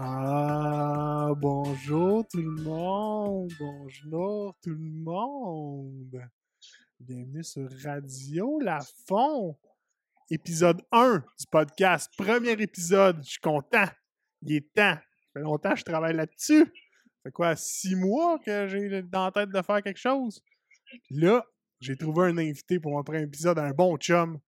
Ah, bonjour tout le monde, bonjour tout le monde. Bienvenue sur Radio La Fond, épisode 1 du podcast, premier épisode. Je suis content, il est temps. Ça fait longtemps que je travaille là-dessus. Ça fait quoi, six mois que j'ai dans la tête de faire quelque chose? Là, j'ai trouvé un invité pour mon premier épisode, un bon chum.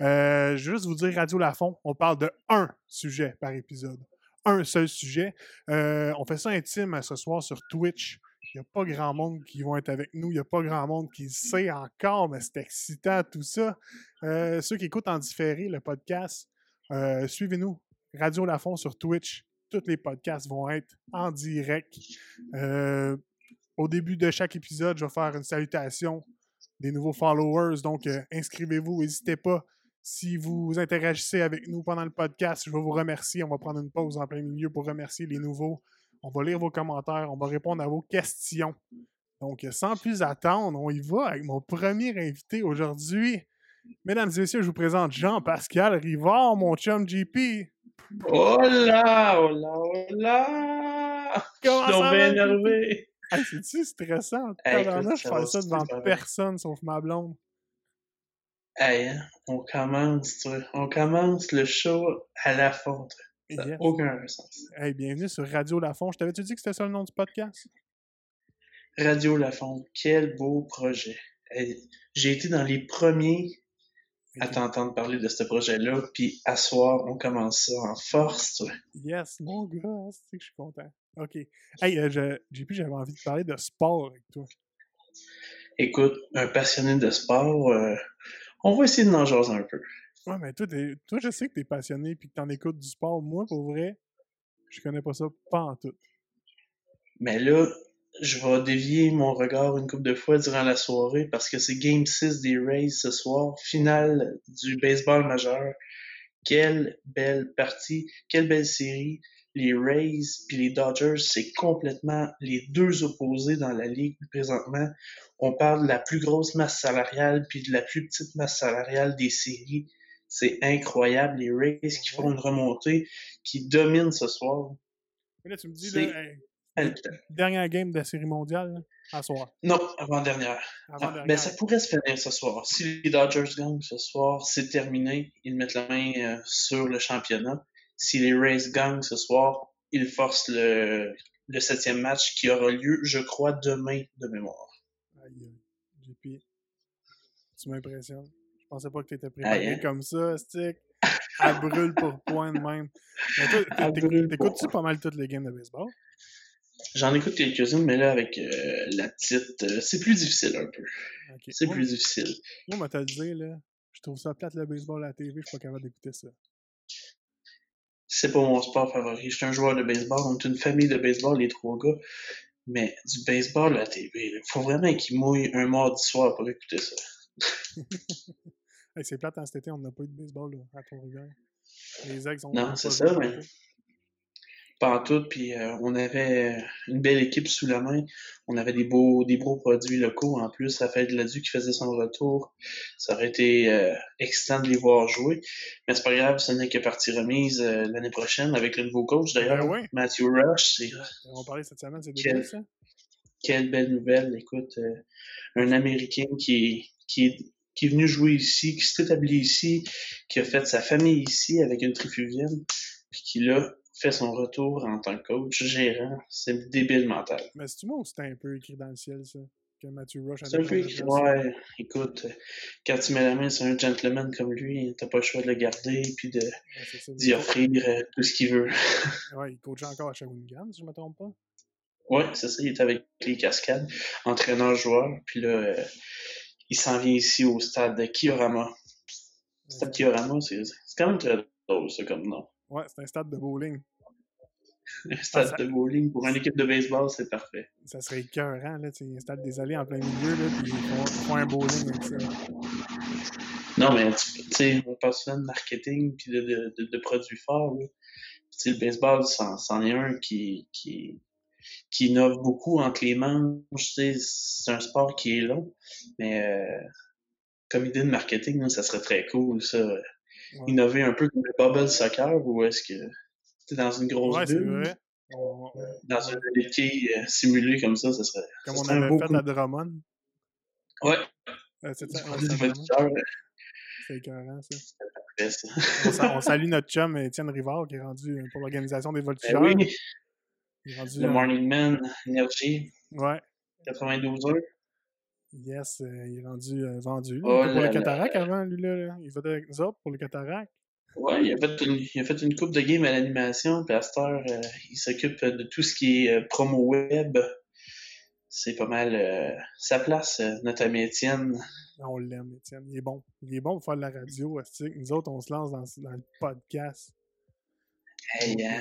Euh, juste vous dire, Radio Lafond, on parle de un sujet par épisode. Un seul sujet. Euh, on fait ça intime ce soir sur Twitch. Il n'y a pas grand monde qui vont être avec nous. Il n'y a pas grand monde qui sait encore, mais c'est excitant tout ça. Euh, ceux qui écoutent en différé le podcast, suivez-nous. Radio Lafond sur Twitch. Tous les podcasts vont être en direct. au début de chaque épisode, je vais faire une salutation des nouveaux followers. Donc, inscrivez-vous, n'hésitez pas. Si vous interagissez avec nous pendant le podcast, je vais vous remercier. On va prendre une pause en plein milieu pour remercier les nouveaux. On va lire vos commentaires, on va répondre à vos questions. Donc, sans plus attendre, on y va avec mon premier invité aujourd'hui. Mesdames et messieurs, je vous présente Jean-Pascal Rivard, mon chum GP. Hola, hola, hola! Comment ça va? énervé. C'est-tu stressant? Hey, je fais ça devant personne sauf ma blonde. Hey, hein, on commence, tu vois, on commence le show à la fonte. Ça n'a aucun sens. Hey, bienvenue sur Radio Lafont. Je t'avais-tu dit que c'était ça le nom du podcast? Radio Lafont, quel beau projet. J'ai été dans les premiers à t'entendre parler de ce projet-là, puis à soir, on commence ça en force, tu vois. Yes, mon gars, c'est que je suis content. OK. Hey, euh, JP, j'avais envie de parler de sport avec toi. Écoute, un passionné de sport, euh, on va essayer de en jaser un peu. Ouais, mais toi, toi je sais que t'es passionné et que t'en écoutes du sport. Moi, pour vrai, je connais pas ça pas en tout. Mais là, je vais dévier mon regard une couple de fois durant la soirée parce que c'est Game 6 des Rays ce soir, finale du baseball majeur. Quelle belle partie, quelle belle série les Rays puis les Dodgers, c'est complètement les deux opposés dans la ligue présentement. On parle de la plus grosse masse salariale puis de la plus petite masse salariale des séries. C'est incroyable, les Rays qui font une remontée, qui dominent ce soir. Mais là, tu me dis, là, dernière game de la série mondiale, à soir. Non, avant-dernière. Avant ah, ben, ça pourrait se finir ce soir. Si les Dodgers gagnent ce soir, c'est terminé. Ils mettent la main euh, sur le championnat si les Rays gagnent ce soir, ils forcent le, le septième match qui aura lieu, je crois, demain de mémoire. Aïe, JP, tu m'impressionnes. Je pensais pas que tu étais préparé hein? comme ça, stick. À brûle pour point de même. T'écoutes-tu pas mal toutes les games de baseball? J'en écoute quelques-unes, mais là, avec euh, la petite, euh, c'est plus difficile un peu. C'est plus difficile. Moi, moi t'as dit, là, je trouve ça plate le baseball à la TV, je suis pas capable d'écouter ça c'est pas mon sport favori. Je suis un joueur de baseball, on est une famille de baseball, les trois gars. Mais du baseball à la TV, il faut vraiment qu'il mouille un mardi soir pour écouter ça. c'est plate, en hein, cet été, on n'a pas eu de baseball à Trois-Rivières. Les ex ont Non, c'est ça, mais tout, puis euh, on avait une belle équipe sous la main. On avait des beaux, des beaux produits locaux. En plus, Raphaël Gladu qui faisait son retour. Ça aurait été euh, excitant de les voir jouer. Mais c'est pas grave, ce n'est que partie remise euh, l'année prochaine avec le nouveau coach d'ailleurs, ben Matthew Rush. On va parler cette semaine, c'est quelle, ça? Quelle belle nouvelle. Écoute, un Américain qui qui qui est venu jouer ici, qui s'est établi ici, qui a fait sa famille ici avec une trifuvienne, puis qui là fait son retour en tant que coach, gérant, c'est débile mental. Mais c'est-tu moi ou c'était un peu écrit dans le ciel, ça? Que Matthew Rush C'est un peu écrit, ouais. Écoute, quand tu mets la main sur un gentleman comme lui, t'as pas le choix de le garder puis de d'y offrir euh, tout ce qu'il veut. ouais, il coach encore à Shawinigan, si je me trompe pas. Ouais, c'est ça, il est avec les cascades, entraîneur-joueur, puis là, euh, il s'en vient ici au stade de Kiorama. Le stade Kiorama, c'est quand même très drôle, ça, comme nom. Ouais, c'est un stade de bowling. Un stade de bowling pour une équipe de baseball, c'est parfait. Ça serait écœurant, là, tu un stade des allées en plein milieu, là, puis ils font, un bowling avec ça. Non, mais tu sais, on parle souvent de marketing puis de, de, de, produits forts, là. le baseball, c'en est un qui, qui, qui innove beaucoup entre les manches. C'est un sport qui est long, mais euh, comme idée de marketing, ça serait très cool, ça innover un peu comme le bubble soccer ou est-ce que. C'était dans une grosse Ouais, bulle? vrai. On- Dans une béquille euh, simulée comme ça, ça serait. Comme ça on serait un avait beau fait coup. à Drummond. Ouais, Euh, c'est ça, c'est euh, écœurant, ça. On, sa- on salue notre chum Étienne Rivard qui est rendu euh, pour l'organisation des Ben voltigeurs. oui, Il est rendu, le euh, Morning Man, Energy, Ouais. 92 heures. Yes, euh, il est rendu euh, vendu. Oh Il était pour le là. cataract avant, lui, là. là. Il votait avec nous autres pour le cataract. Ouais, il a fait une, il a fait une coupe de game à l'animation, puis à cette heure, euh, il s'occupe de tout ce qui est promo web. C'est pas mal sa place, notre ami Étienne. Ah, On l'aime, Étienne. Il est bon. Il est bon pour faire de la radio. Nous autres, on se lance dans, dans le podcast. Hey, hein,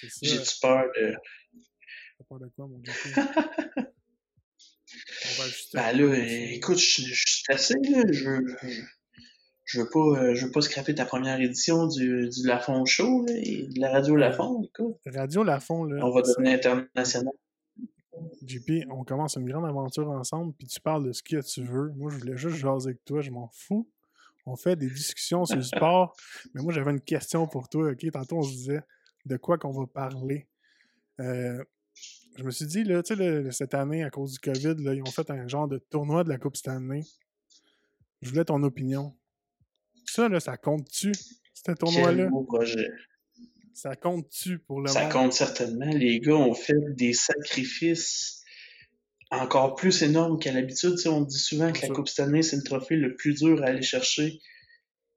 ça. j'ai-tu peur de. T'as peur de quoi, mon gars? on va ajuster Ben là, écoute, je je suis assez, là. Je veux, je, je veux pas, euh, je veux pas scraper ta première édition du, du Lafont Show, là, et de la radio Lafont, écoute. Radio Lafont, là. On va devenir international. JP, on commence une grande aventure ensemble, puis tu parles de ce que tu veux. Moi, je voulais juste jaser avec toi, je m'en fous. On fait des discussions sur le sport, mais moi, j'avais une question pour toi, OK? Tantôt, on se disait de quoi qu'on va parler. Euh, je me suis dit, là, tu sais, cette année, à cause du COVID, là, ils ont fait un genre de tournoi de la Coupe Stanley. Je voulais ton opinion. Ça, là, ça compte-tu, ce tournoi-là? Projet. Ça compte-tu pour le Ça monde? compte certainement. Les gars ont fait des sacrifices encore plus énormes qu'à l'habitude. On dit souvent que la. Coupe Stanley, c'est le trophée le plus dur à aller chercher.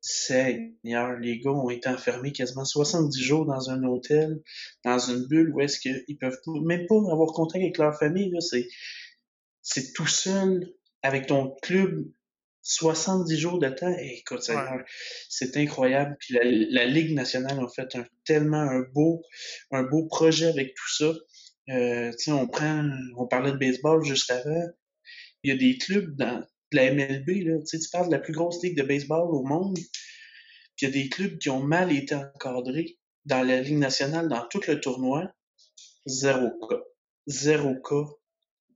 Seigneur, les gars ont été enfermés quasiment 70 jours dans un hôtel, dans une bulle où est-ce qu'ils peuvent même pas avoir contact avec leur famille. Là. C'est, c'est tout seul avec ton club 70 jours de temps. Et écoute, Seigneur, c'est incroyable. Puis la, la Ligue nationale a fait un, tellement un beau, un beau projet avec tout ça. Euh, tu sais, on prend, on parlait de baseball juste avant. Il y a des clubs dans de la MLB, là. Tu parles de la plus grosse ligue de baseball au monde. Puis il y a des clubs qui ont mal été encadrés dans la Ligue nationale, dans tout le tournoi. Zéro cas. Zéro cas.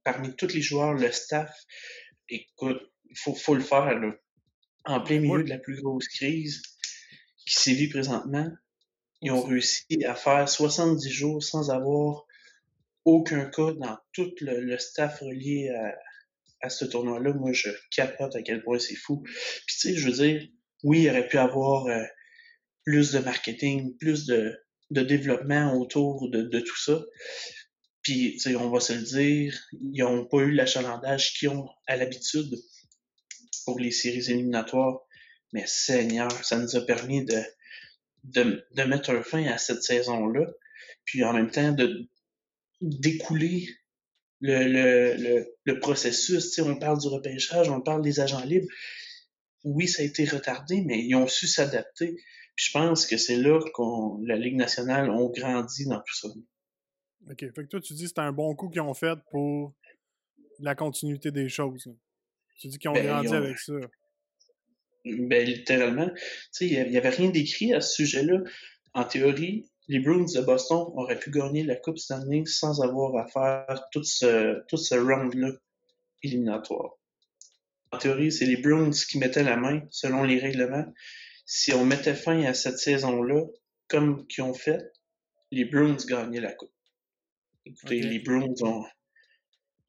Parmi tous les joueurs, le staff. Écoute, il faut, faut le faire, là. En plein milieu de la plus grosse crise qui sévit présentement, ils ont réussi à faire 70 jours sans avoir aucun cas dans tout le, le staff relié à, à ce tournoi-là. Moi, je capote à quel point c'est fou. Puis tu sais, je veux dire, oui, il aurait pu avoir euh, plus de marketing, plus de, de développement autour de, de tout ça. Puis, tu sais, on va se le dire, ils n'ont pas eu l'achalandage qu'ils ont à l'habitude pour les séries éliminatoires. Mais Seigneur, ça nous a permis de, de, de mettre un fin à cette saison-là. Puis en même temps, de d'écouler le, le, le, le processus. On parle du repêchage, on parle des agents libres. Oui, ça a été retardé, mais ils ont su s'adapter. Je pense que c'est là qu'on la Ligue nationale ont grandi dans tout ça. OK. Fait que toi, tu dis que c'est un bon coup qu'ils ont fait pour la continuité des choses. Tu dis qu'ils ont Ben, grandi ont- avec ça. Ben, littéralement, tu sais, il n'y avait rien d'écrit à ce sujet-là. En théorie, les Bruins de Boston auraient pu gagner la Coupe Stanley sans avoir à faire tout ce, tout ce round-là éliminatoire. En théorie, c'est les Bruins qui mettaient la main, selon les règlements. Si on mettait fin à cette saison-là, comme qu'ils ont fait, les Bruins gagnaient la Coupe. Écoutez, les Bruins ont...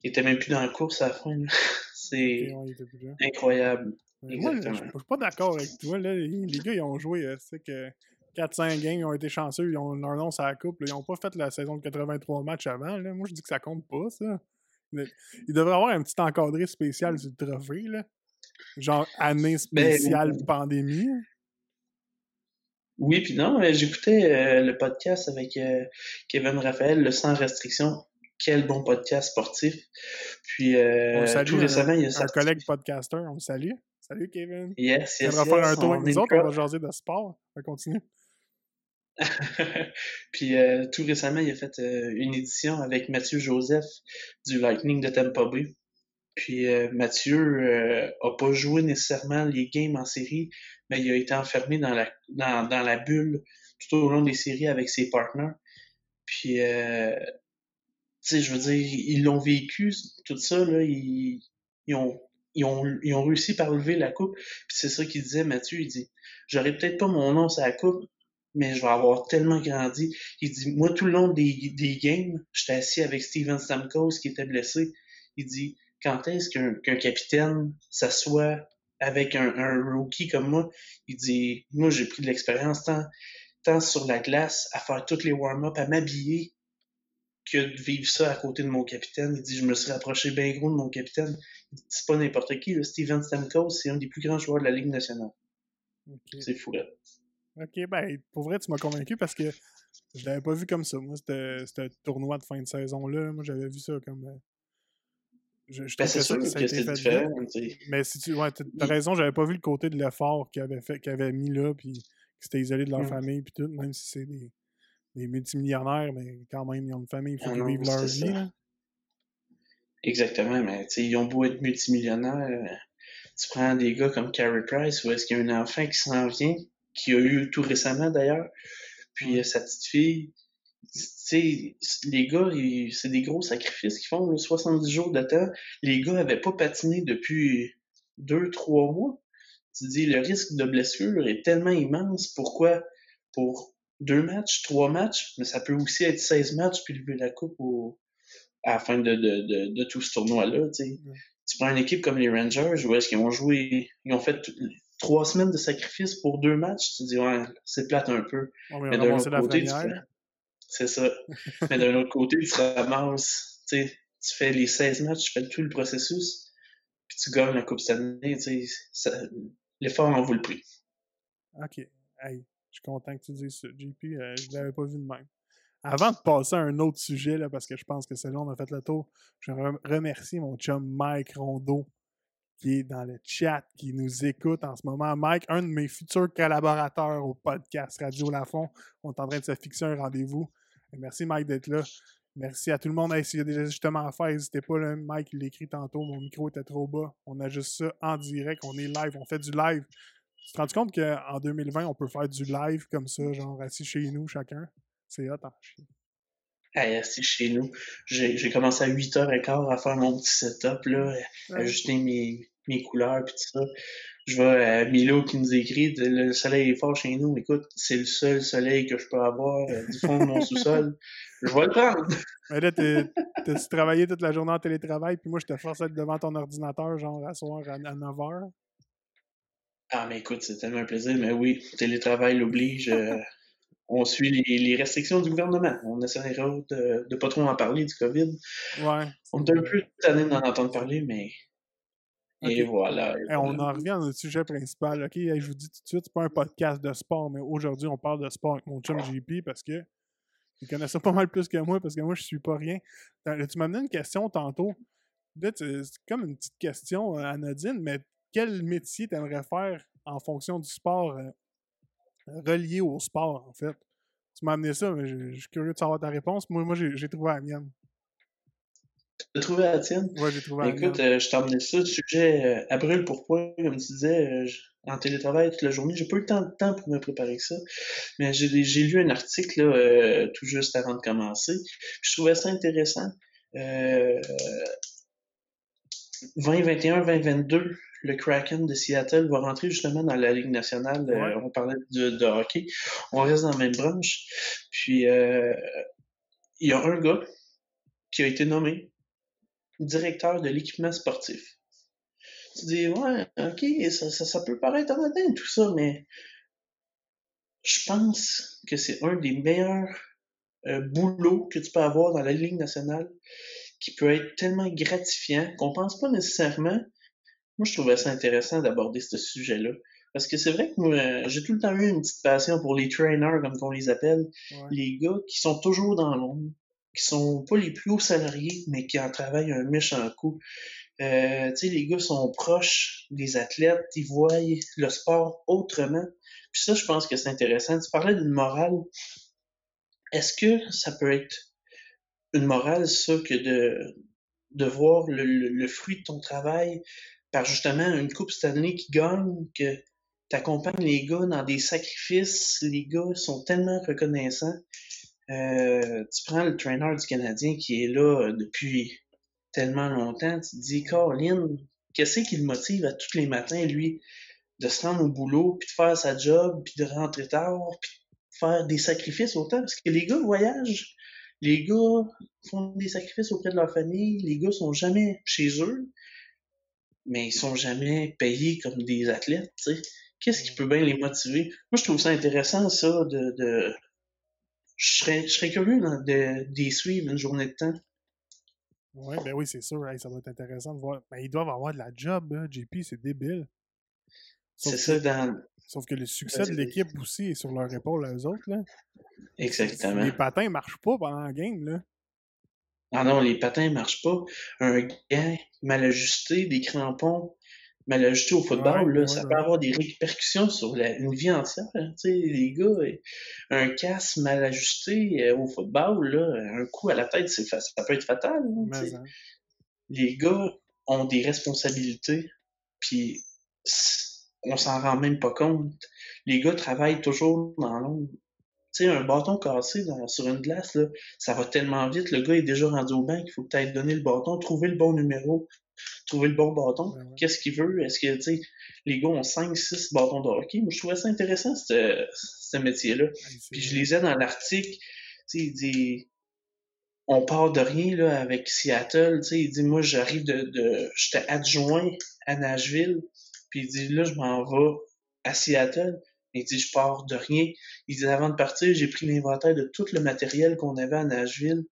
ils étaient même plus dans la course à la fin. C'est incroyable. Moi, je Exactement. je suis pas d'accord avec toi. Là. Les les gars, ils ont joué euh, c'est que 4-5 games, ils ont été chanceux, ils ont leur nom sur la coupe. là. Ils ont pas fait la saison de 83 matchs avant. Là. Moi, je dis que ça compte pas, ça. Il devrait avoir un petit encadré spécial le trophée. Là. Genre année spéciale pandémie. Oui, puis non, j'écoutais euh, le podcast avec euh, Kevin Raphaël, le Sans Restriction. Quel bon podcast sportif. Puis euh, On salue tout récemment, il y a Un collègue podcaster, on le salue. Salut Kevin. Yes, On yes, va faire un tour on avec nous autres, on va jaser de sport. On continue. Puis euh, tout récemment, il a fait euh, une édition avec Mathieu Joseph du Lightning de Tampa Bay. Puis euh, Mathieu euh, a pas joué nécessairement les games en série, mais il a été enfermé dans la dans, dans la bulle tout au long des séries avec ses partenaires. Puis euh, tu sais, je veux dire, ils l'ont vécu tout ça là, ils, ils ont ils ont, ils ont réussi par lever la coupe. Puis c'est ça qu'il disait, Mathieu, il dit J'aurais peut-être pas mon nom sur la coupe, mais je vais avoir tellement grandi. Il dit, moi, tout le long des, des games, j'étais assis avec Steven Stamkos qui était blessé. Il dit, quand est-ce qu'un capitaine s'assoit avec un, un, rookie comme moi? Il dit, moi, j'ai pris de l'expérience tant, tant sur la glace à faire toutes les warm-up, à m'habiller, que de vivre ça à côté de mon capitaine. Il dit, je me suis rapproché bien gros de mon capitaine. C'est pas n'importe qui, là. Steven Stamkos, c'est un des plus grands joueurs de la Ligue nationale. C'est fou, là. Ok, ben, pour vrai, tu m'as convaincu parce que je l'avais pas vu comme ça. Moi, c'était un tournoi de fin de saison-là. Moi, j'avais vu ça comme. Euh, je, je ben, c'est sûr que, c'est différent. Mais si tu ouais, as raison, j'avais pas vu le côté de l'effort qu'ils avaient, avaient mis là, puis qu'ils s'étaient isolés de leur mm. famille, puis tout, même si c'est des, des, multimillionnaires, mais quand même, ils ont une famille, il faut ah qu'ils vivent leur vie. Là. Exactement, mais ils ont beau être multimillionnaires. Tu prends des gars comme Carey Price, où est-ce qu'il y a un enfant qui s'en vient, qui a eu tout récemment d'ailleurs. Puis euh, sa petite fille, tu sais, les gars, c'est des gros sacrifices qu'ils font, 70 jours de temps. Les gars avaient pas patiné depuis deux, trois mois. Tu dis, le risque de blessure est tellement immense. Pourquoi? Pour deux matchs, trois matchs, mais ça peut aussi être 16 matchs puis lever la coupe au, à la fin de, de, de, de tout ce tournoi-là. Tu prends une équipe comme les Rangers, où est-ce qu'ils ont joué, ils ont fait trois semaines de sacrifice pour deux matchs, tu te dis, ouais, c'est plate un peu. mais d'un autre côté, c'est ça. mais d'un autre côté, tu ramasses, tu sais, tu fais les 16 matchs, tu fais tout le processus, puis tu gagnes la Coupe Stanley, tu sais, l'effort en vaut le prix. OK. Hey, je suis content que tu dises ça, JP. Euh, je l'avais pas vu de même. Avant de passer à un autre sujet, là, parce que je pense que c'est là on a fait le tour, je remercie mon chum Mike Rondeau qui est dans le chat, qui nous écoute en ce moment. Mike, un de mes futurs collaborateurs au podcast Radio Lafont. On est en train de se fixer un rendez-vous. Merci, Mike, d'être là. Merci à tout le monde. S'il y a des ajustements à faire, n'hésitez pas. Là. Mike, il l'écrit tantôt. Mon micro était trop bas. On a juste ça en direct. On est live. On fait du live. Tu te rends compte qu'en 2020, on peut faire du live comme ça, genre assis chez nous, chacun? C'est hot, hein? Hey, assis chez nous. J'ai commencé à 8h15 à faire mon petit setup, là, ajuster mes, mes couleurs puis tout ça. Je vois à Milo qui nous écrit le soleil est fort chez nous. Écoute, c'est le seul soleil que je peux avoir euh, du fond de mon sous-sol. Je vais le prendre. Mais là, t'as travaillé toute la journée en télétravail, puis moi, je te force à être devant ton ordinateur, genre à soir à, 9h. Ah, mais écoute, c'est tellement un plaisir. Mais oui, télétravail l'oblige. Euh, on suit les, restrictions du gouvernement. On essaiera de, de pas trop en parler du COVID. Ouais. On est un peu tanné d'en entendre parler, mais et voilà. on en revient notre sujet principal. OK, je vous dis tout de suite, c'est pas un podcast de sport, mais aujourd'hui, on parle de sport avec mon chum JP parce que il connaît ça pas mal plus que moi parce que moi, je suis pas rien. Tu m'as donné une question tantôt. C'est comme une petite question euh, anodine, mais quel métier tu aimerais faire en fonction du sport euh, relié au sport, en fait? Tu m'as amené ça, mais je, suis curieux de savoir ta réponse. Moi, moi j'ai trouvé la mienne. T'as trouvé la tienne? Oui, j'ai trouvé la Écoute, euh, je emmené ça, le sujet euh, à brûle pour point, comme tu disais, euh, en télétravail toute la journée. J'ai pas eu le temps de temps pour me préparer que ça. Mais j'ai lu un article là, tout juste avant de commencer. Je trouvais ça intéressant. 2021-2022, le Kraken de Seattle va rentrer justement dans la Ligue nationale. on parlait de, de, hockey. On reste dans la même branche. Puis, il y a un gars qui a été nommé directeur de l'équipement sportif. Tu dis, ouais, ok, ça, ça, peut paraître anodin tout ça, mais je pense que c'est un des meilleurs euh, boulots que tu peux avoir dans la Ligue nationale qui peut être tellement gratifiant qu'on pense pas nécessairement. Moi, je trouvais ça intéressant d'aborder ce sujet-là. Parce que c'est vrai que moi, j'ai tout le temps eu une petite passion pour les trainers, comme on les appelle. Les gars qui sont toujours dans l'ombre, qui sont pas les plus hauts salariés, mais qui en travaillent un méchant coup. Euh, tu sais, les gars sont proches des athlètes, ils voient le sport autrement. Puis ça, je pense que c'est intéressant. Tu parlais d'une morale. Est-ce que ça peut être une morale, ça, que de, de voir le, le, fruit de ton travail par justement une Coupe Stanley qui gagne, que tu les gars dans des sacrifices, les gars sont tellement reconnaissants. Euh, tu prends le trainer du Canadien qui est là euh, depuis tellement longtemps, tu te dis, Colin, qu'est-ce qui le motive à tous les matins, lui, de se rendre au boulot, puis de faire sa job, puis de rentrer tard, puis faire des sacrifices autant, parce que les gars voyagent, les gars font des sacrifices auprès de leur famille, les gars sont jamais chez eux, mais ils sont jamais payés comme des athlètes, tu sais. Qu'est-ce qui peut bien les motiver? Moi, je trouve ça intéressant, ça, de... de... Je, serais, je serais curieux de, d'y suivre une journée de temps. Ouais, ben oui, c'est sûr. ça doit être intéressant de voir. Ben, ils doivent avoir de la job, hein. JP, c'est débile. C'est ça, dans... Sauf que le succès de l'équipe aussi est sur leur épaule, eux autres, là. Exactement. Les patins marchent pas pendant la game, là. Ah non, les patins marchent pas. Un gant mal ajusté, des crampons mal ajustés au football, là, ça peut avoir des répercussions sur la, une vie entière. Hein, les gars, un casque mal ajusté euh, au football, là, un coup à la tête, ça peut être fatal. Hein, hein. Les gars ont des responsabilités, puis on s'en rend même pas compte. Les gars travaillent toujours dans l'ombre. Tu sais, un bâton cassé sur une glace, là, ça va tellement vite. Le gars est déjà rendu au banc il faut ailles donner le bâton, trouver le bon numéro, trouver le bon bâton. Qu'est-ce qu'il veut? Est-ce que, tu sais, les gars ont 5, 6 bâtons de hockey? Moi, je trouvais ça intéressant, ce, ce métier-là. Puis je lisais dans l'article, tu sais, il dit, on part de rien, là, avec Seattle, tu sais, il dit, moi, j'arrive de, de j'étais adjoint à Nashville, puis il dit, là, je m'en vais à Seattle. Il dit, je pars de rien. Il dit, avant de partir, j'ai pris l'inventaire de tout le matériel qu'on avait à Nashville.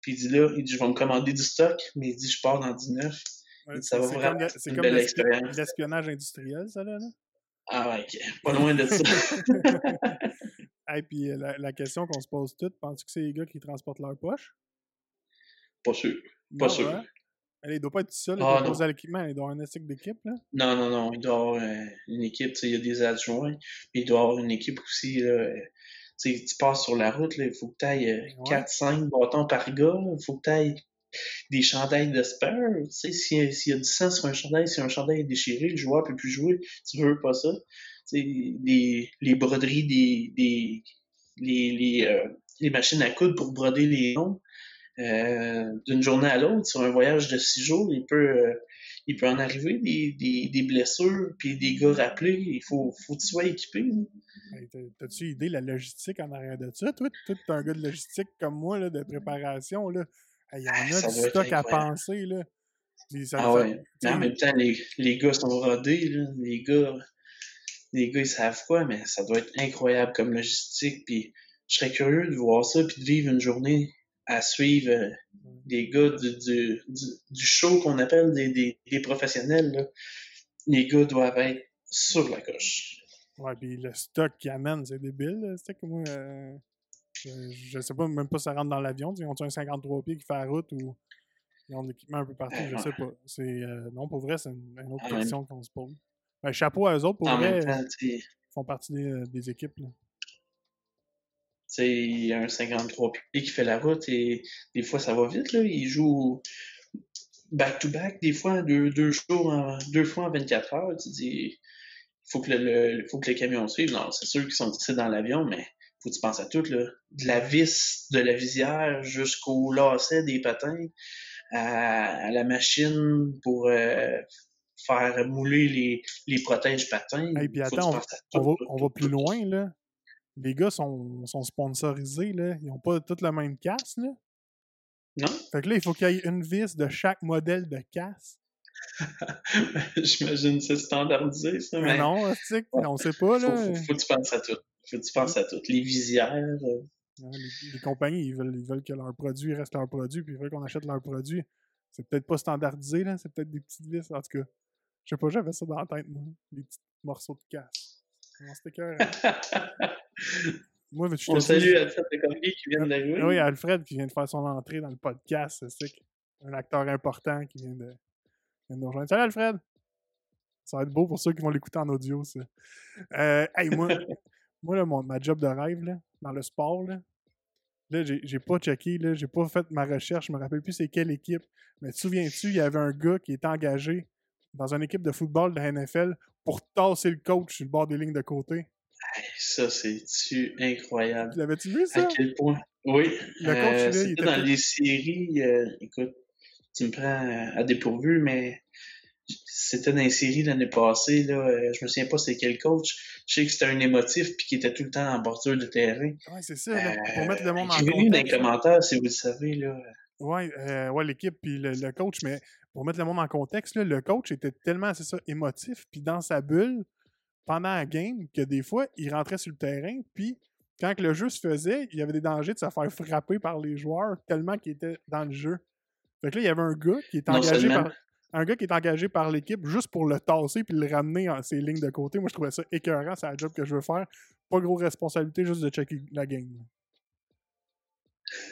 Puis il dit, là, il dit, je vais me commander du stock, mais il dit, je pars dans 19. Ouais, ça va vraiment C'est comme l'espionnage industriel, ça, là? Ah ouais, pas loin de ça. Et puis euh, la, la question qu'on se pose toutes, penses-tu que c'est les gars qui transportent leur poche? Pas sûr. Pas sûr. Hein? Il doit pas être tout seul, ah, il doit l'équipement, il doit avoir un équipe d'équipe, là? Non, non, non, il doit avoir euh, une équipe, il y a des adjoints, puis il doit avoir une équipe aussi, là, euh, tu passes sur la route, il faut que tu ailles 4-5 bâtons par gars, il faut que tu ailles des chandails de Spurs. Tu sais, s'il y, a du sang sur un chandail, si un chandail est déchiré, le joueur peut plus jouer. Tu veux pas ça. Sais, les, broderies des, des les, les, euh, les, machines à coudre pour broder les noms. Euh, d'une journée à l'autre, sur un voyage de six jours, il peut, euh, il peut en arriver des, des, des, blessures, puis des gars rappelés. Il faut, faut que tu sois équipé. T'as-tu idée la logistique en arrière de ça? Toi, tu es un gars de logistique comme moi, là, de préparation. Là. Il y en a du stock à penser, là. ah ouais. Mais en même temps, les, les gars sont rodés, là. Les gars, les gars, ils savent quoi, mais ça doit être incroyable comme logistique. Puis je serais curieux de voir ça, puis de vivre une journée à suivre euh, des gars du, du, du, show qu'on appelle des, des, des, professionnels. Là. Les gars doivent être sur la coche. Ouais, puis le stock qu'ils amènent, c'est débile, le stock. Moi, euh, je, sais pas, même pas si ça rentre dans l'avion. Ils ont un 53 pieds qui fait la route ou ils ont de l'équipement un peu partout, je sais pas. C'est, euh, non, pour vrai, c'est une, autre question qu'on se pose. Ben, chapeau à eux autres, pour vrai, ils font partie des, euh, des équipes. Là. Il y a un 53 pieds qui fait la route et des fois ça va vite. Là. Ils jouent back-to-back, des fois deux, deux, jours en, deux fois en 24 heures. Tu dis, il faut que le, faut que les camions suivent. Non, c'est sûr qu'ils sont ici dans l'avion, mais faut que tu penses à tout, là. De la vis de la visière jusqu'au lacet des patins, à, la machine pour euh, faire mouler les, les protèges patins. Et puis attends, on, va, on va plus loin, là. Les gars sont, sont sponsorisés, là. Ils n'ont pas tous le même casse, là. Non. Fait que là, il faut qu'il y ait une vis de chaque modèle de casse. J'imagine que c'est standardisé, ça. Mais, non, on sait pas, là. Faut, faut, que tu penses à tout. Faut que tu penses à tout. Les visières. Euh. les, compagnies, ils veulent, ils veulent que leur produit reste leur produit, puis ils veulent qu'on achète leur produit. C'est peut-être pas standardisé, là. C'est peut-être des petites vis. En tout cas, je sais pas, j'avais ça dans la tête, moi. Des petits morceaux de casse. C'était cœur. Moi, On salue Alfred qui vient d'arriver. Oui, Alfred qui vient de faire son entrée dans le podcast. C'est un acteur important qui vient de, vient de nous rejoindre. Salut Alfred! Ça va être beau pour ceux qui vont l'écouter en audio, ça. Euh, hey, moi, moi là, mon, ma job de rêve, là, dans le sport, là, là j'ai pas checké, là, j'ai pas fait ma recherche, je me rappelle plus c'est quelle équipe. Mais te souviens-tu, il y avait un gars qui était engagé dans une équipe de football de la NFL pour tasser le coach sur le bord des lignes de côté? Ça, c'est-tu incroyable? L'avais-tu vu, ça? À quel point? Oui. Le coach, euh, là, il était dans les séries. Euh, écoute, tu me prends à dépourvu, mais c'était dans les séries l'année passée, là, euh, je me souviens pas c'est quel coach. Je sais que c'était un émotif puis qui était tout le temps en bordure de terrain. Ouais, c'est ça, là, pour mettre le monde en Écrivez-nous dans les contexte. commentaires si vous le savez. Là. Ouais, euh, ouais l'équipe puis le, le coach, mais pour mettre le monde en contexte, là, le coach était tellement, c'est ça, émotif, puis dans sa bulle, pendant la game, que des fois, il rentrait sur le terrain, puis quand le jeu se faisait, il y avait des dangers de se faire frapper par les joueurs tellement qu'il était dans le jeu. Fait que là, il y avait un gars qui est engagé par. Un gars qui est engagé par l'équipe juste pour le tasser puis le ramener en ses lignes de côté. Moi, je trouvais ça écœurant. C'est la job que je veux faire. Pas gros responsabilité, juste de checker la game.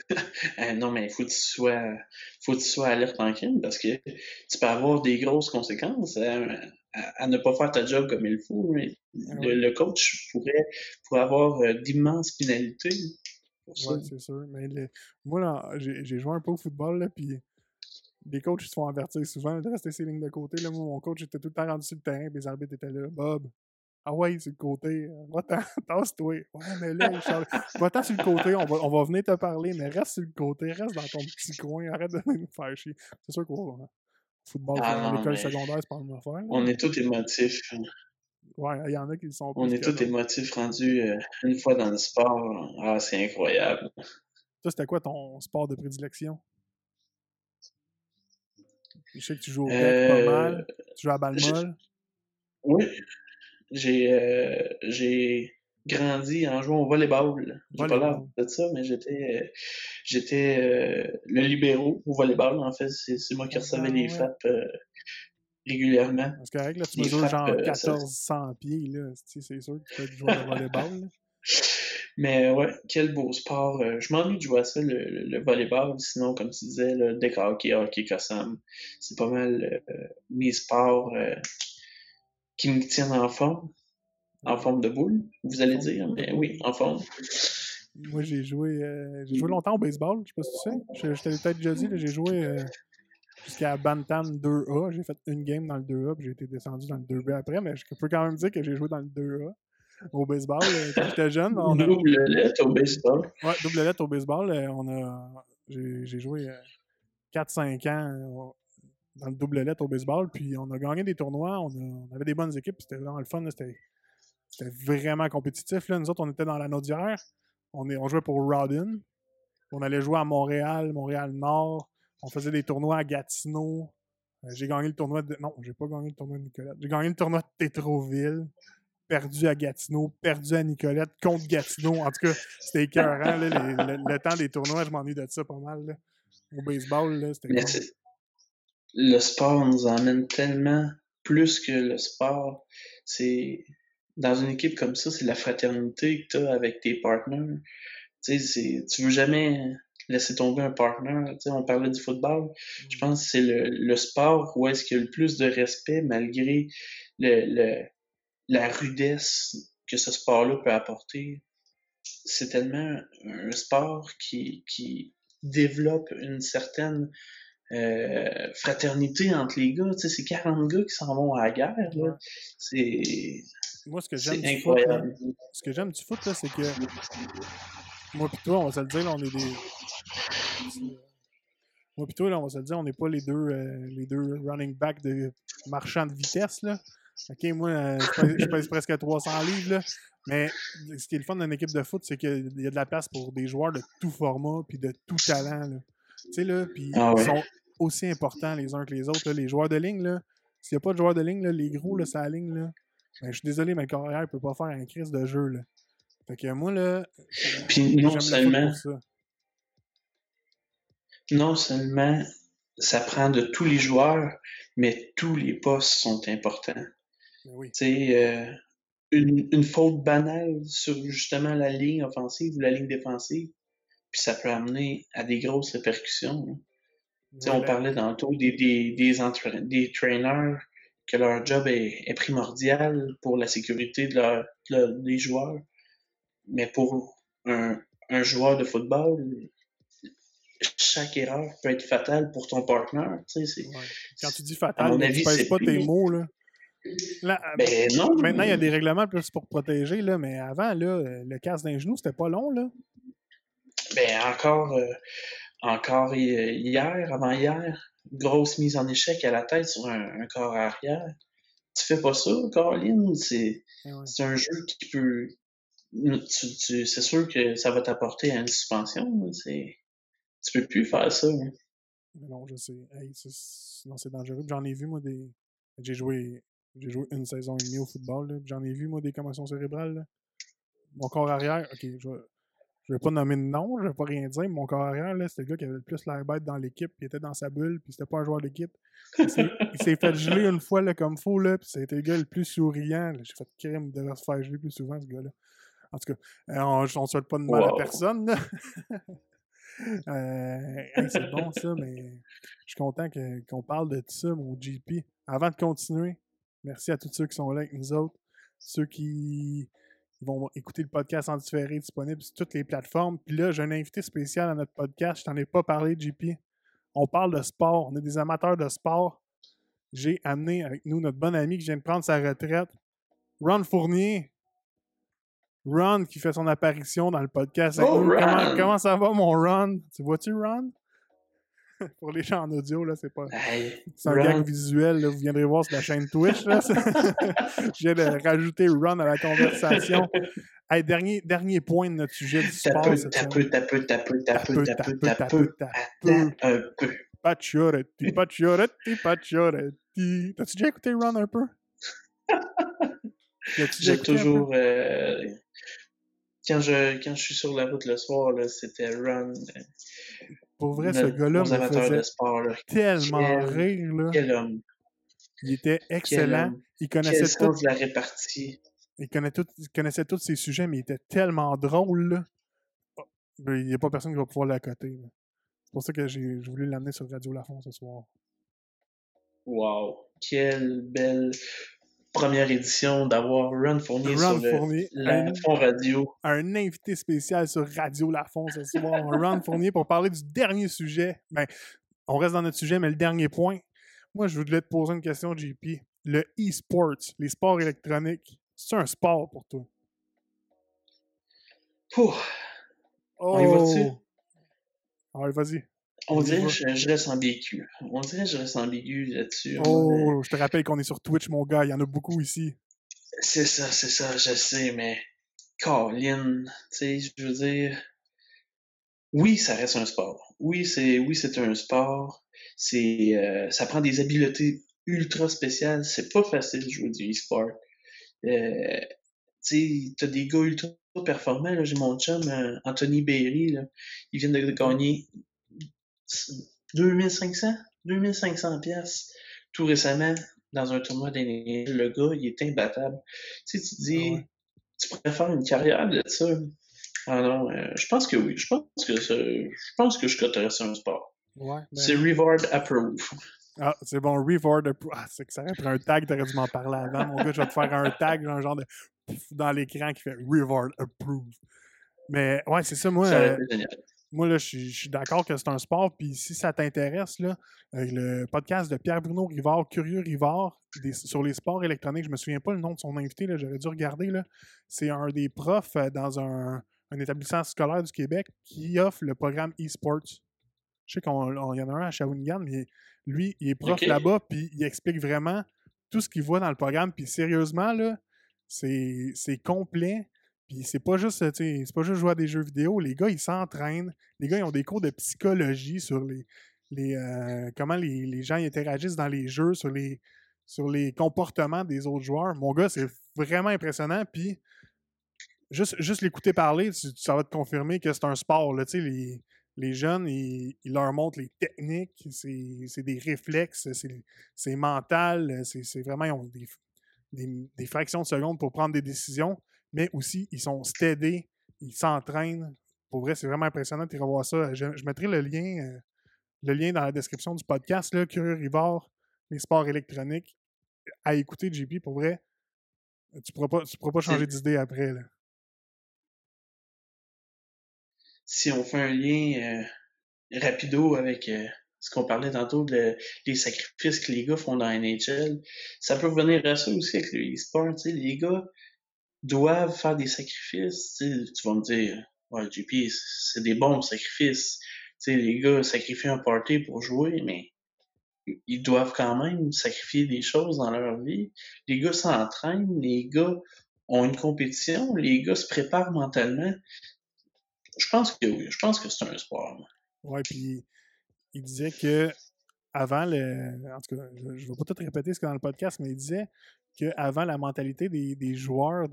Euh, non, mais il faut que tu sois, faut que tu sois alerte en crime parce que tu peux avoir des grosses conséquences à, à- à ne pas faire ta job comme il faut. mais Ah le, ouais. le coach pourrait, pourrait avoir euh, d'immenses pénalités. Ouais, c'est sûr. Mais le- moi, j'ai joué un peu au football, là, puis les coachs se font avertir souvent de rester ses lignes de côté. Là. Moi, mon coach était tout le temps rendu sur le terrain, puis les arbitres étaient là. Bob, ah ouais, sur le côté. Va-t'en, tasse-toi. Ouais, mais là, Charles, va-t'en sur le côté, on va, on va venir te parler, mais reste sur le côté, reste dans ton petit coin, arrête de nous faire chier. C'est sûr qu'au au football, Ah à l'école secondaire, c'est pas même affaire. là. On est tous émotifs. Ouais, il y en a qui sont On est tous émotifs rendus euh, une fois dans le sport. Ah, c'est incroyable. Toi, c'était quoi ton sport de prédilection? Je sais que tu joues au deck pas Euh, mal. Tu joues à balle molle. Oui, j'ai euh, j'ai grandi en jouant au volleyball. J'ai pas l'air de ça, mais j'étais euh, j'étais euh, le libéraux au volleyball. En fait, c'est c'est moi qui recevais Ah, les ouais. frappes euh, régulièrement. Parce que là, tu mesures frappes, genre euh, ça- 1400 pieds, là. Tu sais, C'est sûr que tu peux joueur de volleyball. Mais ouais, quel beau sport. Euh, je m'ennuie de jouer à ça, le, le, le volleyball. Sinon, comme tu disais, le deck hockey, hockey cossam, c'est pas mal euh, mes sports euh, qui me tiennent en forme. En forme de boule, vous allez dire, mais oui, en forme. Moi, j'ai joué, euh, j'ai joué longtemps au baseball. Je sais pas si tu sais. Je, je t'avais peut-être déjà dit, là, j'ai joué euh, jusqu'à Bantam 2A. J'ai fait une game dans le 2A, puis j'ai été descendu dans le 2B après, mais je peux quand même dire que j'ai joué dans le 2A au baseball euh, quand j'étais jeune. On a, Double lettre au baseball. Ouais, double lettre au baseball. euh, on a, j'ai, j'ai joué euh, 4-5 ans euh, dans le double lettre au baseball, puis on a gagné des tournois, on, a- on avait des bonnes équipes, c'était vraiment le fun. C'était, c'était vraiment compétitif. Là. Nous autres, on était dans la Naudière, on, est, on jouait pour Rodin, on allait jouer à Montréal, Montréal-Nord, on faisait des tournois à Gatineau. J'ai gagné le tournoi de. Non, j'ai pas gagné le tournoi de Nicolette. J'ai gagné le tournoi de Tétroville, perdu à Gatineau, perdu à Nicolette, contre Gatineau. En tout cas, c'était écœurant. là, les- le, le temps des tournois, je m'ennuie de ça pas mal. là. Au baseball, c'était c'est- le sport nous emmène tellement plus que le sport. C'est dans une équipe comme ça, c'est la fraternité que tu as avec tes partenaires. Tu veux jamais laisser tomber un sais, on parlait du football. Je pense que c'est le, le sport où est-ce qu'il y a le plus de respect malgré le, le- la rudesse que ce sport-là peut apporter. C'est tellement un sport qui, qui développe une certaine euh, fraternité entre les gars. Tu sais, c'est 40 gars qui s'en vont à la guerre. là. C'est Moi, ce que j'aime du foot, là, ce que j'aime du foot, là, c'est que moi pis toi, on va se le dire, là, on est des. Moi pis toi, là, on va se le dire, on n'est pas les deux, euh, les deux running backs de marchands de vitesse, là. Ok, moi, euh, je, pèse, presque 300 livres, là. Mais ce qui est le fun d'une équipe de foot, c'est qu'il y a de la place pour des joueurs de tout format puis de tout talent, là. Tu sais, là, puis Ah ouais. ils sont aussi importants les uns que les autres, là. Les joueurs de ligne, là, s'il n'y a pas de joueurs de ligne, là, les gros, là, ça ligne, là. Ben, je suis désolé, mais le carrière ne peut pas faire un crise de jeu, là. Fait que moi, là, Puis non seulement, ça. non seulement ça prend de tous les joueurs, mais tous les postes sont importants. Mais oui. Euh, une, une faute banale sur justement la ligne offensive ou la ligne défensive, puis ça peut amener à des grosses répercussions. hein. On parlait tantôt des, des, des, entra- des trainers que leur job est, est primordial pour la sécurité de leur, de leur- des joueurs. Mais pour un, un joueur de football, chaque erreur peut être fatale pour ton Ouais. Quand tu dis À fatal, mon là, tu avis, pèses pas tes mots, là. Là, Ben non. Maintenant, il y a des règlements plus pour protéger, là, mais avant, là, euh, le casse d'un genou, c'était pas long, là. Ben encore, euh, encore hi- hier, avant-hier, grosse mise en échec à la tête sur un, corps arrière. Tu fais pas ça, Caroline. C'est Eh ouais. c'est un jeu qui peut. tu- tu- c'est sûr que ça va t'apporter à une suspension. C'est, tu peux plus faire ça. hein. Non, je sais. Hey, c'est dangereux. J'en ai vu, moi, des. J'ai joué. J'ai joué une saison et demie au football. J'en ai vu, moi, des commotions cérébrales. là. Mon corps arrière, ok, je vais, je vais pas nommer de nom, je vais pas rien dire, mais mon corps arrière, c'était le gars qui avait le plus l'air bête dans l'équipe, qui était dans sa bulle, puis c'était pas un joueur d'équipe. Il s'est- il s'est fait geler une fois, là, comme faux, là, puis c'était le gars le plus souriant. J'ai fait crime, il devrait se faire geler plus souvent, ce gars-là. En tout cas, euh, on, on souhaite pas de mal à personne. Euh, c'est bon ça, mais je suis content qu'on parle de tout ça, mon GP. Avant de continuer, merci à tous ceux qui sont là avec nous autres, ceux qui vont écouter le podcast en différé disponible sur toutes les plateformes. Puis là, j'ai un invité spécial à notre podcast. Je t'en ai pas parlé, JP. On parle de sport. On est des amateurs de sport. J'ai amené avec nous notre bon ami qui vient de prendre sa retraite, Ron Fournier. Ron qui fait son apparition dans le podcast. Oh, comment ça va, mon Ron? Tu vois-tu, Ron? Pour les gens en audio, là, c'est pas. Hey, C'est un gag visuel, là, vous viendrez voir sur la chaîne Twitch. Là. Je viens de rajouter Ron à la conversation. Hey, dernier, dernier point de notre sujet du T'as sport. peu, cette t'as semaine. peu, t'as peu, t'as peu, t'as peu, t'as peu, t'as peu. t'as Attends un peu. Pacioretti, pacioretti, pacioretti. T'as-tu déjà écouté Ron un peu? J'ai toujours. euh, quand, je, quand je suis sur la route le soir, c'était Run. Pour vrai, ce gars-là me amateurs faisait de sport. Là. tellement Quel- rire. Là. Quel homme. Il était excellent. Il connaissait, tout, sens de la répartie. il, connaît tout- il connaissait tous ses sujets, mais il était tellement drôle. Là. Oh, Il n'y a pas personne qui va pouvoir l'accoter. C'est pour ça que j'ai voulu l'amener sur Radio Lafont ce soir. Wow. Quelle belle première édition d'avoir Run Fournier Ron sur le, Fournier, la un, fond radio. un invité spécial sur Radio Lafont ce soir. Ron Fournier pour parler du dernier sujet. Ben, on reste dans notre sujet, mais le dernier point. Moi, je voulais te poser une question, JP. Le e-sports, les sports électroniques, c'est un sport pour toi? Ouh, Oh! y va-tu? Allez, vas-y. On dirait que je, je reste ambigu. On dirait que je reste ambigu là-dessus. Oh, je te rappelle qu'on est sur Twitch, mon gars. Il y en a beaucoup ici. C'est ça, c'est ça, je sais, mais Colin, tu sais, je veux dire, oui, ça reste un sport. Oui, c'est oui, c'est un sport. C'est euh, ça prend des habiletés ultra spéciales. C'est pas facile de jouer du e-sport. Euh, tu sais, t'as des gars ultra performants. J'ai mon chum euh, Anthony Berry, là, il vient de gagner 2500, 2500 pièces tout récemment dans un tournoi d'NL. Le gars, il est imbattable. Tu sais, tu dis, Ah ouais. tu pourrais faire une carrière de ça. Ah non, euh, je pense que oui. Je pense que je pense que je coterais sur un sport. Ouais. ben- C'est Reward Approve. Ah, c'est bon, Reward. appro- Ah, c'est que ça aurait pris un tag, t'aurais dû m'en parler avant. Mon gars, je vais te faire un tag, un genre de dans l'écran qui fait Reward Approve. Mais ouais, c'est ça, moi. Ça euh, génial. Moi, là, je suis- d'accord que c'est un sport. Puis si ça t'intéresse, là, euh, le podcast de Pierre-Bruno Rivard, Curieux Rivard, des- sur les sports électroniques, je me souviens pas le nom de son invité, là, j'aurais dû regarder. Là. C'est un des profs euh, dans un, un établissement scolaire du Québec qui offre le programme e-sports. Je sais qu'il y en a un à Shawinigan, mais lui, il est prof là-bas, puis il explique vraiment tout ce qu'il voit dans le programme. Puis sérieusement, là, c'est c'est complet. Puis c'est pas juste, sais, c'est pas juste jouer à des jeux vidéo. Les gars, ils s'entraînent. Les gars, ils ont des cours de psychologie sur les, les euh, comment les, les gens interagissent dans les jeux, sur les, sur les comportements des autres joueurs. Mon gars, c'est vraiment impressionnant. Puis juste, juste l'écouter parler, ça va te confirmer que c'est un sport. Là, les, les jeunes, ils, ils leur montrent les techniques, c'est des réflexes, c'est- mental, c'est vraiment, ils ont des, des, des fractions de secondes pour prendre des décisions, mais aussi, ils sont steadés, ils s'entraînent. Pour vrai, c'est vraiment impressionnant. Tu revoir ça. Je, je mettrai le lien, euh, le lien dans la description du podcast, là, Curieux Rivard, les sports électroniques. À écouter, JP, pour vrai, tu ne pourras, pourras pas changer d'idée après. Là. Si on fait un lien euh, rapido avec euh, ce qu'on parlait tantôt de les sacrifices que les gars font dans NHL, ça peut revenir à ça aussi avec le e-sport. Les gars doivent faire des sacrifices. tu vas me dire, ouais, JP, c'est des bons sacrifices. Les gars sacrifient un party pour jouer, mais ils doivent quand même sacrifier des choses dans leur vie. Les gars s'entraînent, les gars ont une compétition, les gars se préparent mentalement. Je pense que oui, je pense que c'est un sport. Ouais, puis il disait que avant le. En tout cas, je ne vais tout répéter ce qu'il dans le podcast, mais il disait qu'avant la mentalité des, joueurs.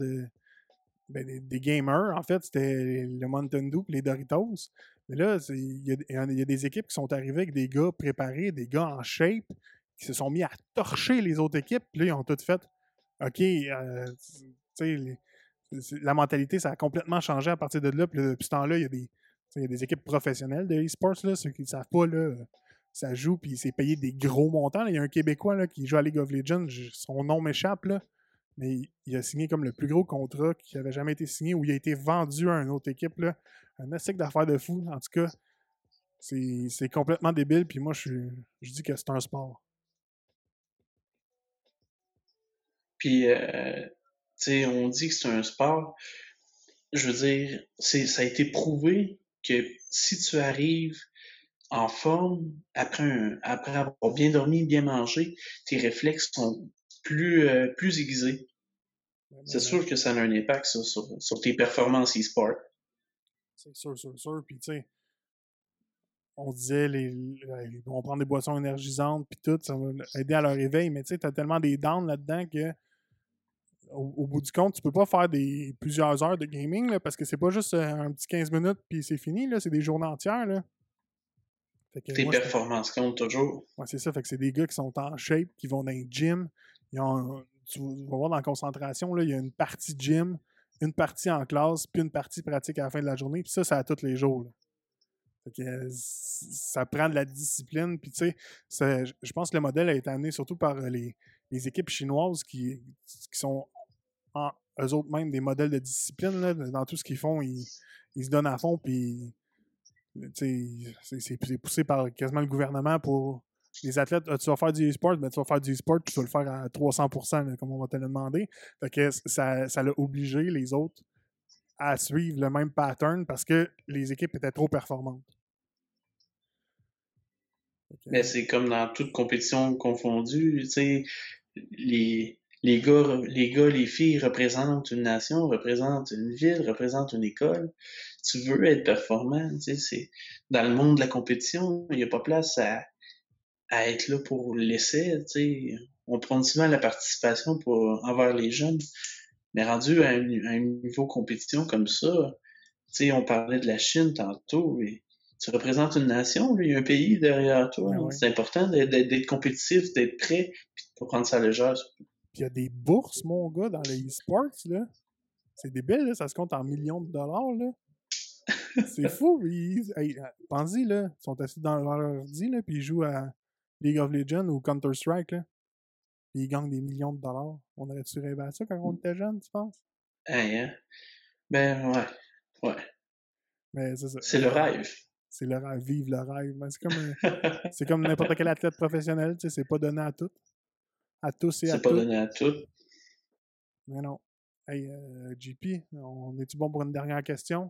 Ben, des, gamers, en fait, c'était le Mountain Dew et les Doritos. Mais là, il y, a des équipes qui sont arrivées avec des gars préparés, des gars en shape, qui se sont mis à torcher les autres équipes. Puis là, ils ont tout fait OK, euh, la mentalité, ça a complètement changé à partir de là. Puis ce temps-là, il y a des. Équipes professionnelles de e-sports, ceux qui ne savent pas, ça joue, puis c'est payé des gros montants. Il y a un Québécois qui joue à League of Legends, son nom m'échappe, mais il a signé comme le plus gros contrat qui avait jamais été signé, où il a été vendu à une autre équipe. Là. Un essai d'affaires de fou. En tout cas, c'est complètement débile, puis moi, je, je dis que c'est un sport. Puis, euh, tu sais, on dit que c'est un sport. Je veux dire, ça a été prouvé que si tu arrives en forme, après, après avoir bien dormi, bien mangé, tes réflexes sont plus, euh, plus aiguisés. C'est sûr que ça a un impact sur, sur, tes performances e-sport. C'est sûr, sûr, sûr. Puis, tu sais, on disait, les, on prend des boissons énergisantes, puis tout, ça va aider à leur éveil, mais tu sais, t'as tellement des downs là-dedans que au, bout du compte, tu peux pas faire des plusieurs heures de gaming, là, parce que c'est pas juste euh, un petit 15 minutes puis c'est fini, là, c'est des journées entières, là. Tes performances comptent toujours. Ouais, c'est ça. Fait que c'est des gars qui sont en shape, qui vont dans les gym. Ils ont, tu vas voir dans la concentration, là, il y a une partie gym, une partie en classe, puis une partie pratique à la fin de la journée. Puis ça, c'est à tous les jours. Fait que, ça prend de la discipline. Puis tu sais, je pense que le modèle a été amené surtout par les, les équipes chinoises qui, qui sont en, eux autres même des modèles de discipline. Là, dans tout ce qu'ils font, ils, ils, se donnent à fond. Puis c'est poussé par quasiment le gouvernement pour les athlètes. tu vas faire du e-sport, mais tu vas faire du e-sport, tu vas le faire à 300%, comme on va te le demander. Que ça, ça l'a obligé les autres à suivre le même pattern parce que les équipes étaient trop performantes. Mais c'est comme dans toute compétition confondue, tu sais, les, les gars, les gars, les filles représentent une nation, représentent une ville, représentent une école. Tu veux être performant, tu sais, c'est dans le monde de la compétition, il n'y a pas place à, à être là pour l'essai, tu sais. On prend souvent la participation pour envers les jeunes, mais rendu à un, niveau compétition comme ça, tu sais, on parlait de la Chine tantôt, et tu représentes une nation, il y a un pays derrière toi. Ben c'est important d'être compétitif, d'être prêt, puis de pas prendre ça légère. Puis il y a des bourses, mon gars, dans les e-sports, là. C'est débile, là. Ça se compte en millions de dollars, là. C'est fou. Ils... Hey, Pensez, là. Ils sont assis dans leur ordi, là, puis ils jouent à League of Legends ou Counter-Strike, là. Puis ils gagnent des millions de dollars. On aurait-tu rêvé à ça quand on était jeune, tu penses? Hey, hein? Ben, ouais. Ouais. Mais c'est ça. C'est le rêve. C'est le rêve, vive le rêve. C'est comme, c'est comme n'importe quel athlète professionnel, tu sais, c'est pas donné à tout à tous et à C'est pas donné à tout. Mais non. Hey, euh, JP, on est-tu bon pour une dernière question?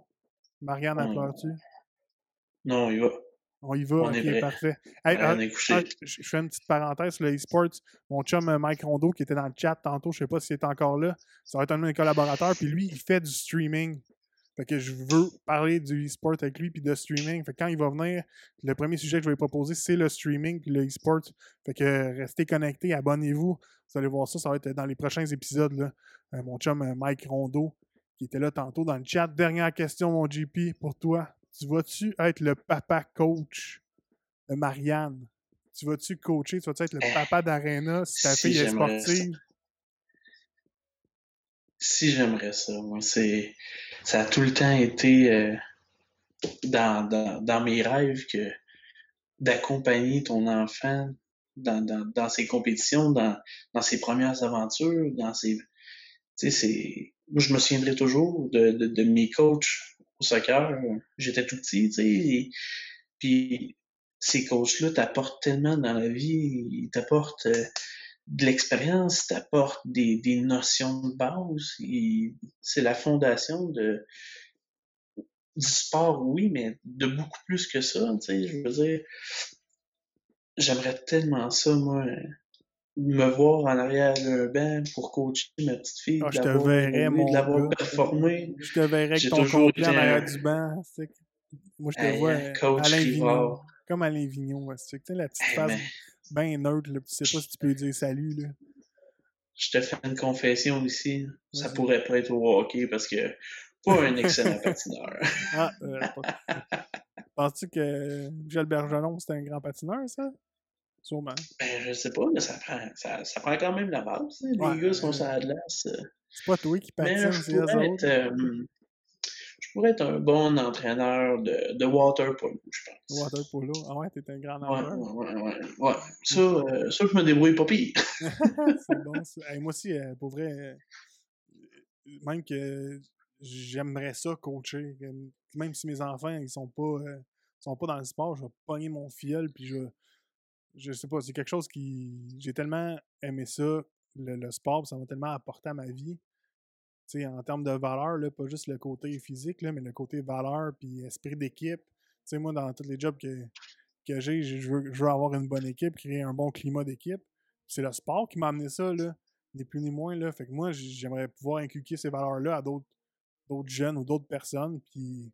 Marianne, a pleure-tu? Non, on y va. On y va, on ok, parfait. Hey, on est couché. Ah, je fais une petite parenthèse sur le e-sports. Mon chum euh, Mike Rondo, qui était dans le chat tantôt, je sais pas s'il est encore là, ça va être un de mes collaborateurs, puis lui, il fait du streaming. Fait que je veux parler du e-sport avec lui puis de streaming. Fait que quand il va venir, le premier sujet que je vais lui proposer, c'est le streaming puis le e-sport. Fait que restez connectés, abonnez-vous. Vous allez voir ça, ça va être dans les prochains épisodes. Là. Euh, mon chum euh, Mike Rondeau, qui était là tantôt dans le chat. Dernière question, mon GP, pour toi. Tu vas-tu être le papa coach de Marianne? Tu vas-tu coacher? Tu vas-tu être le eh, papa d'Arena si ta fille est sportive? Si j'aimerais ça, moi, c'est ça a tout le temps été euh, dans, dans, dans, mes rêves que d'accompagner ton enfant dans, dans, dans ses compétitions, dans, dans ses premières aventures, dans ses. Tu sais, c'est. Moi, je me souviendrai toujours de, de, de mes coachs au soccer. J'étais tout petit, tu sais. Puis ces coachs-là t'apportent tellement dans la vie, ils t'apportent. Euh, de l'expérience, t'apporte des, des notions de base. C'est la fondation de du sport, oui, mais de beaucoup plus que ça. Tu sais, je veux dire, j'aimerais tellement ça, moi, me voir en arrière d'un banc pour coacher ma petite fille, Ah, de je te l'avoir verrais, mon de l'avoir performé. Je te verrais avec J'ai ton toujours complet en arrière du banc. Moi, je te Hey, vois euh, coach Alain Vignon. Comme Alain Vignon. ouais, Tu sais, la petite Hey, face bien neutre. Là, tu sais pas si tu peux dire salut. Là. je te fais une confession ici. Ça pourrait pas être au hockey parce que pas un excellent patineur. Ah, euh, pas- Penses-tu que Michel Bergeron, c'était un grand patineur, ça? Sûrement. Ben, je sais pas, mais ça prend, ça, ça prend quand même la base. hein. Les gars sont euh, sur la glace. euh. C'est pas toi qui patine, c'est autres. être, euh, je pourrais être un bon entraîneur de, de water polo, je pense. Water polo. Ah ouais, t'es un grand Ouais, nageur. ouais, ouais, ouais, ouais. Ça, euh, ça, je me débrouille pas pire. c'est bon. Hey, moi aussi, euh, pour vrai, même que j'aimerais ça coacher. Même si mes enfants ils sont pas euh, sont pas dans le sport, je vais pogner mon fiel puis je je sais pas, c'est quelque chose qui j'ai tellement aimé ça le, le sport, ça m'a tellement apporté à ma vie. Tu sais, en termes de valeur, là, pas juste le côté physique, là, mais le côté valeur puis esprit d'équipe. Tu sais, moi, dans tous les jobs que, que j'ai, je veux, avoir une bonne équipe, créer un bon climat d'équipe. C'est le sport qui m'a amené ça, là, ni plus ni moins. Là. Fait que moi, j'aimerais pouvoir inculquer ces valeurs-là à d'autres jeunes ou d'autres personnes. Puis,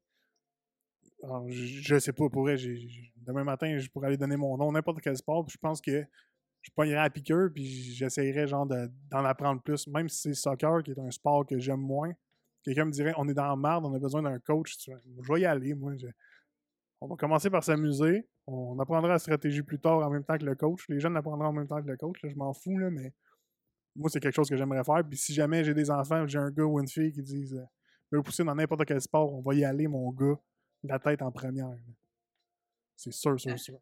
alors, je, je sais pas, pour demain matin, je pourrais aller donner mon nom, n'importe quel sport. Je pense que je pognerais à piqueur, puis j'essayerais genre de- d'en apprendre plus. Même si c'est soccer, qui est un sport que j'aime moins. Quelqu'un me dirait, on est dans la merde, on a besoin d'un coach. Je vais y aller, moi. je- On va commencer par s'amuser. On apprendra la stratégie plus tard en même temps que le coach. Les jeunes apprendront en même temps que le coach. je m'en fous, là, mais moi, c'est quelque chose que j'aimerais faire. Puis si jamais j'ai des enfants, j'ai un gars ou une fille qui disent euh, veux pousser dans n'importe quel sport, on va y aller, mon gars, la tête en première. C'est sûr, sûr, sûr.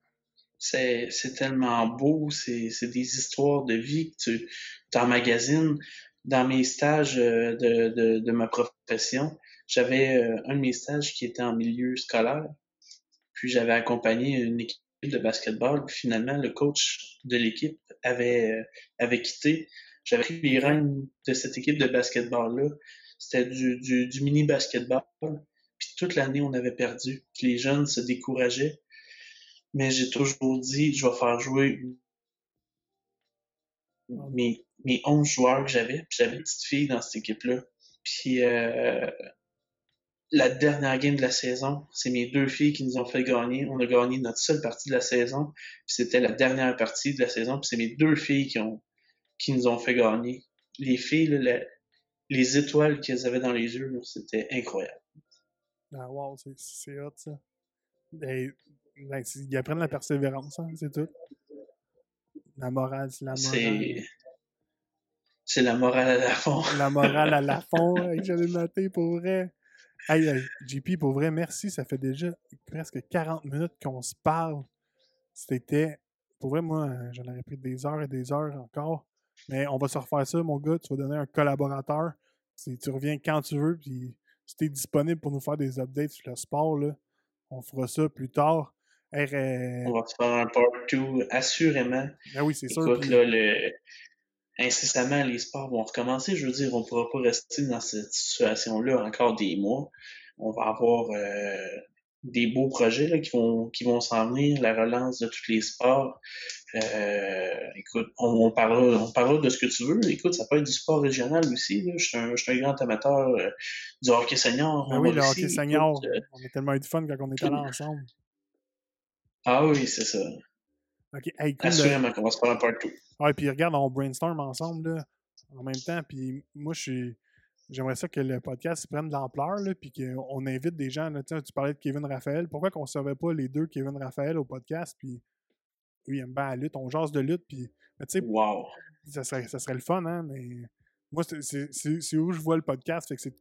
C'est, c'est tellement beau, c'est, des histoires de vie que tu t'emmagasines. Dans mes stages euh, de, de, de ma profession, j'avais euh, un de mes stages qui était en milieu scolaire. Puis j'avais accompagné une équipe de basketball. Puis finalement, le coach de l'équipe avait, euh, avait quitté. J'avais pris les rênes de cette équipe de basketball-là. C'était du, du, du mini basketball. Puis toute l'année, on avait perdu. Les jeunes se décourageaient mais j'ai toujours dit, je vais faire jouer mes, mes 11 joueurs que j'avais, j'avais une petite fille dans cette équipe-là. Puis euh, la dernière game de la saison, c'est mes deux filles qui nous ont fait gagner. On a gagné notre seule partie de la saison, puis c'était la dernière partie de la saison, puis c'est mes deux filles qui, ont, nous ont fait gagner. Les filles, les étoiles qu'elles avaient dans les yeux, c'était incroyable. Ah, wow, c'est- hot, ça. Ben, ben, ils apprennent la persévérance, hein, c'est tout. La morale, c'est la morale. C'est la morale à la fond. La morale à la fond, hey, j'avais noté pour vrai. Hey, hey, JP, pour vrai, merci. Ça fait déjà presque 40 minutes qu'on se parle. C'était. Pour vrai, moi, j'en aurais pris des heures et des heures encore. Mais on va se refaire ça, mon gars. Tu vas donner un collaborateur. Tu reviens quand tu veux, puis si tu es disponible pour nous faire des updates sur le sport, là, on fera ça plus tard. On va se faire un part 2, assurément. ben oui, c'est sûr. Puis- là, le... incessamment, les sports vont recommencer. Je veux dire, on ne pourra pas rester dans cette situation-là encore des mois. On va avoir euh, des beaux projets là, qui vont qui vont s'en venir, la relance de tous les sports. Euh, écoute, on, on parlera, on parlera de ce que tu veux. Écoute, ça peut être du sport régional aussi. Là. Je, suis un, je suis un grand amateur euh, du hockey senior. En oui, le hockey senior. Écoute, euh, On a tellement eu de fun quand on était allés ensemble. ah oui, c'est ça. Ok, hey, cool. Assurément qu'on va se faire un part 2. Ouais, puis regarde, on brainstorm ensemble là, en même temps. Puis moi, je suis. J'aimerais ça que le podcast prenne de l'ampleur, puis qu'on invite des gens. Là, tu parlais de Kevin Raphaël. Pourquoi qu'on ne servait pas les deux Kevin Raphaël au podcast? Puis lui, il aime bien la lutte. On jase de lutte. Puis, mais tu sais, Wow. ça serait, ça serait le fun, hein? Mais moi, c'est- où je vois le podcast. Fait que c'est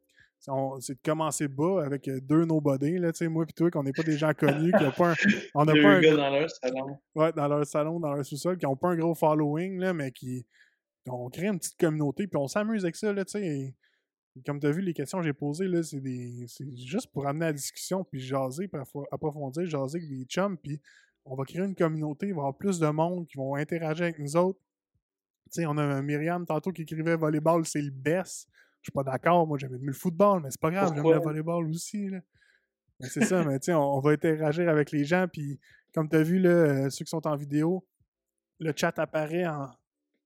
c'est de commencer bas avec euh, deux nobody, là, tu sais, moi puis toi, qu'on n'est pas des gens connus, qui a pas un, on n'a Deux pas un, gars dans leur salon. Ouais, dans leur salon, dans leur sous-sol, qui n'ont pas un gros following, là, mais qui on crée une petite communauté, puis on s'amuse avec ça, là, tu sais. Comme tu as vu, les questions que j'ai posées, là, c'est des. C'est juste pour amener la discussion, puis jaser, puis appro- approfondir, jaser avec des chums, puis on va créer une communauté, il va y avoir plus de monde qui vont interagir avec nous autres. Tu sais, on a Myriam tantôt qui écrivait volleyball, c'est le best. Je suis pas d'accord, moi j'aimais mieux le football, mais c'est pas grave, j'aime le volleyball aussi. Là. Ben, c'est ça, mais tu sais, on, on va interagir avec les gens, puis comme tu as vu, là, euh, ceux qui sont en vidéo, le chat apparaît en,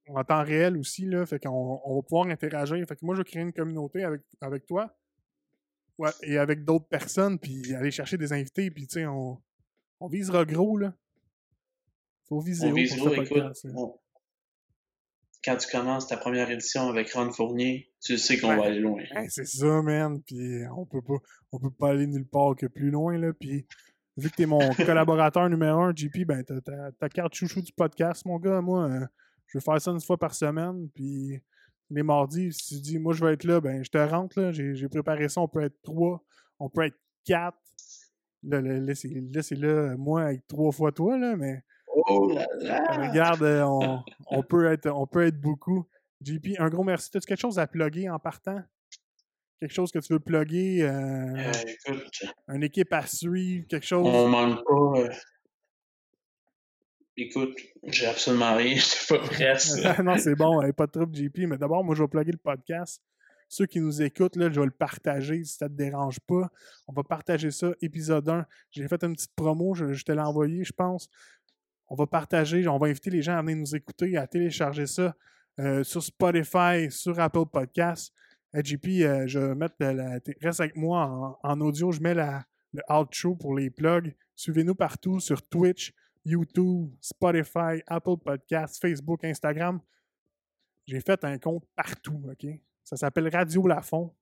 en temps réel aussi, là, fait qu'on on va pouvoir interagir. Fait que moi, je vais créer une communauté avec, avec toi ouais, et avec d'autres personnes, puis aller chercher des invités, puis tu sais, on, on visera gros, là. Faut viser On vise gros, écoute, podcast, quand tu commences ta première édition avec Ron Fournier, tu sais qu'on Ouais. va aller loin. Ben, c'est ça, man. Puis on peut pas, on peut pas aller nulle part que plus loin, là. Puis vu que t'es mon collaborateur numéro un, JP, ben t'as ta, carte chouchou du podcast, mon gars. Moi, euh, je vais faire ça une fois par semaine. Puis les mardis, si tu dis, moi, je vais être là, ben je te rentre, là. J'ai préparé ça. On peut être trois, on peut être quatre. Là, là, là, c'est là, moi, avec trois fois toi, là, mais Oh là là! regarde, euh, on, on peut être, on peut être beaucoup. JP, un gros merci. As-tu quelque chose à plugger en partant? Quelque chose que tu veux plugger? euh, Euh, écoute, une équipe à suivre, quelque chose? on manque pas. Écoute, j'ai absolument rien, j'étais pas ça. non, c'est bon, hey, pas de trouble, JP. Mais d'abord, moi, je vais plugger le podcast. Ceux qui nous écoutent, là, je vais le partager si ça te dérange pas. On va partager ça, épisode 1. J'ai fait une petite promo, je, te l'ai envoyé, je pense. On va partager, on va inviter les gens à venir nous écouter, à télécharger ça euh, sur Spotify, sur Apple Podcasts. Hey, JP, euh, je vais mettre la, la- reste avec moi en, en audio, je mets la, le outro pour les plugs. Suivez-nous partout sur Twitch, YouTube, Spotify, Apple Podcasts, Facebook, Instagram. J'ai fait un compte partout, OK? Ça s'appelle Radio Lafont.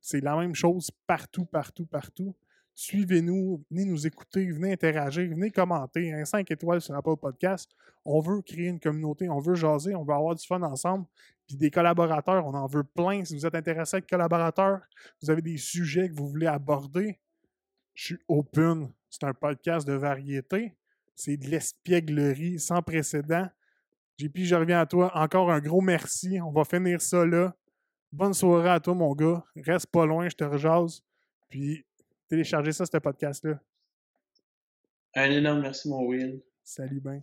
C'est la même chose partout, partout, partout. Suivez-nous, venez nous écouter, venez interagir, venez commenter. Un 5 étoiles sur Apple Podcast. On veut créer une communauté, on veut jaser, on veut avoir du fun ensemble. Puis des collaborateurs, on en veut plein. Si vous êtes intéressé à être collaborateur, vous avez des sujets que vous voulez aborder, je suis open. C'est un podcast de variété. C'est de l'espièglerie sans précédent. JP, je reviens à toi. Encore un gros merci. On va finir ça là. Bonne soirée à toi, mon gars. Reste pas loin, je te rejase. Puis téléchargez ça, ce podcast-là. Un énorme merci, mon Will. Salut, ben.